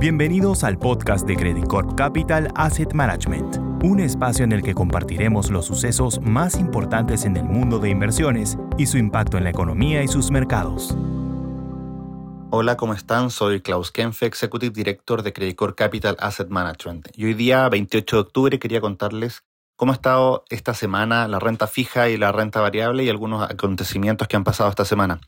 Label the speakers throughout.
Speaker 1: Bienvenidos al podcast de Credit Corp Capital Asset Management, un espacio en el que compartiremos los sucesos más importantes en el mundo de inversiones y su impacto en la economía y sus mercados.
Speaker 2: Hola, ¿cómo están? Soy Klaus Kenfe, Executive Director de Credit Corp Capital Asset Management. Y hoy día, 28 de octubre, quería contarles cómo ha estado esta semana la renta fija y la renta variable y algunos acontecimientos que han pasado esta semana.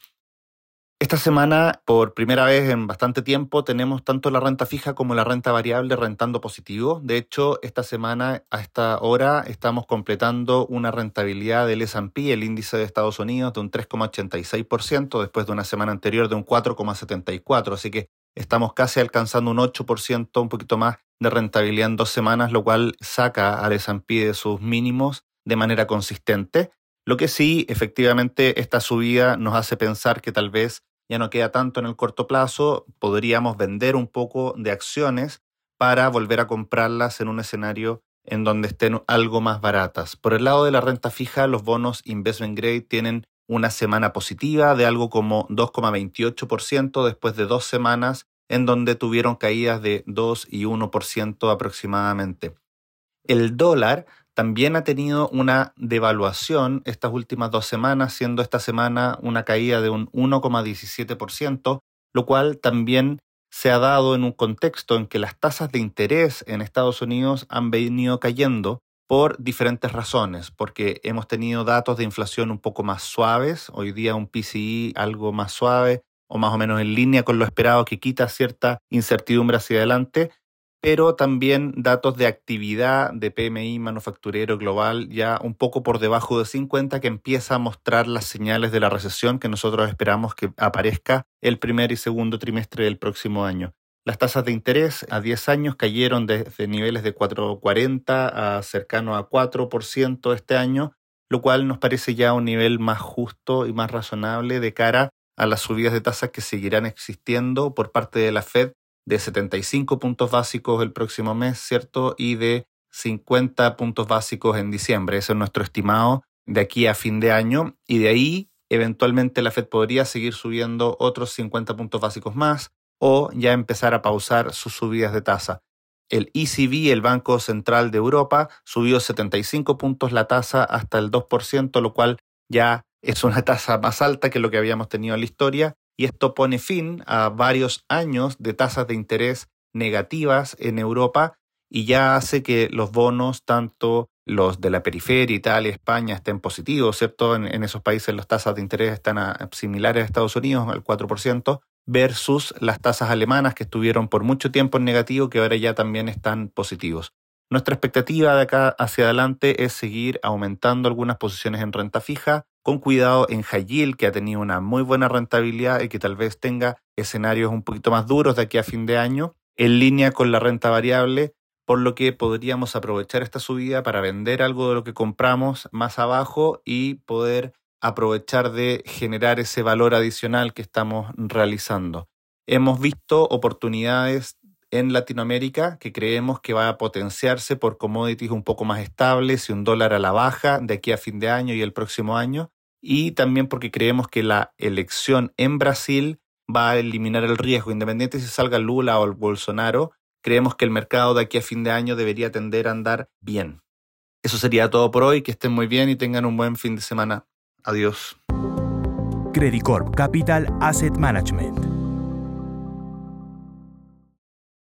Speaker 2: Esta semana, por primera vez en bastante tiempo, tenemos tanto la renta fija como la renta variable rentando positivo. De hecho, esta semana, a esta hora, estamos completando una rentabilidad del S&P, el índice de Estados Unidos, de un 3,86%, después de una semana anterior de un 4,74%. Así que estamos casi alcanzando un 8%, un poquito más de rentabilidad en dos semanas, lo cual saca al S&P de sus mínimos de manera consistente. Lo que sí, efectivamente, esta subida nos hace pensar que tal vez ya no queda tanto en el corto plazo, podríamos vender un poco de acciones para volver a comprarlas en un escenario en donde estén algo más baratas. Por el lado de la renta fija, los bonos investment grade tienen una semana positiva de algo como 2,28% después de dos semanas en donde tuvieron caídas de 2 y 1% aproximadamente. El dólar también ha tenido una devaluación estas últimas dos semanas, siendo esta semana una caída de un 1,17%, lo cual también se ha dado en un contexto en que las tasas de interés en Estados Unidos han venido cayendo por diferentes razones, porque hemos tenido datos de inflación un poco más suaves, hoy día un PCI algo más suave o más o menos en línea con lo esperado que quita cierta incertidumbre hacia adelante, pero también datos de actividad de PMI manufacturero global ya un poco por debajo de 50 que empieza a mostrar las señales de la recesión que nosotros esperamos que aparezca el primer y segundo trimestre del próximo año. Las tasas de interés a 10 años cayeron desde niveles de 4,40 a cercano a 4% este año, lo cual nos parece ya un nivel más justo y más razonable de cara a las subidas de tasas que seguirán existiendo por parte de la Fed de 75 puntos básicos el próximo mes, ¿cierto? Y de 50 puntos básicos en diciembre. Ese es nuestro estimado de aquí a fin de año. Y de ahí, eventualmente, la Fed podría seguir subiendo otros 50 puntos básicos más o ya empezar a pausar sus subidas de tasa. El ECB, el Banco Central de Europa, subió 75 puntos la tasa hasta el 2%, lo cual ya es una tasa más alta que lo que habíamos tenido en la historia y esto pone fin a varios años de tasas de interés negativas en Europa y ya hace que los bonos, tanto los de la periferia, Italia, España, estén positivos, ¿cierto? En, esos países las tasas de interés están similares a Estados Unidos, al 4%, versus las tasas alemanas que estuvieron por mucho tiempo en negativo, que ahora ya también están positivos. Nuestra expectativa de acá hacia adelante es seguir aumentando algunas posiciones en renta fija, con cuidado en High que ha tenido una muy buena rentabilidad y que tal vez tenga escenarios un poquito más duros de aquí a fin de año, en línea con la renta variable, por lo que podríamos aprovechar esta subida para vender algo de lo que compramos más abajo y poder aprovechar de generar ese valor adicional que estamos realizando. Hemos visto oportunidades en Latinoamérica que creemos que va a potenciarse por commodities un poco más estables y un dólar a la baja de aquí a fin de año y el próximo año. Y también porque creemos que la elección en Brasil va a eliminar el riesgo, independiente si salga Lula o el Bolsonaro, creemos que el mercado de aquí a fin de año debería tender a andar bien. Eso sería todo por hoy, que estén muy bien y tengan un buen fin de semana. Adiós.
Speaker 1: Credit Corp Capital Asset Management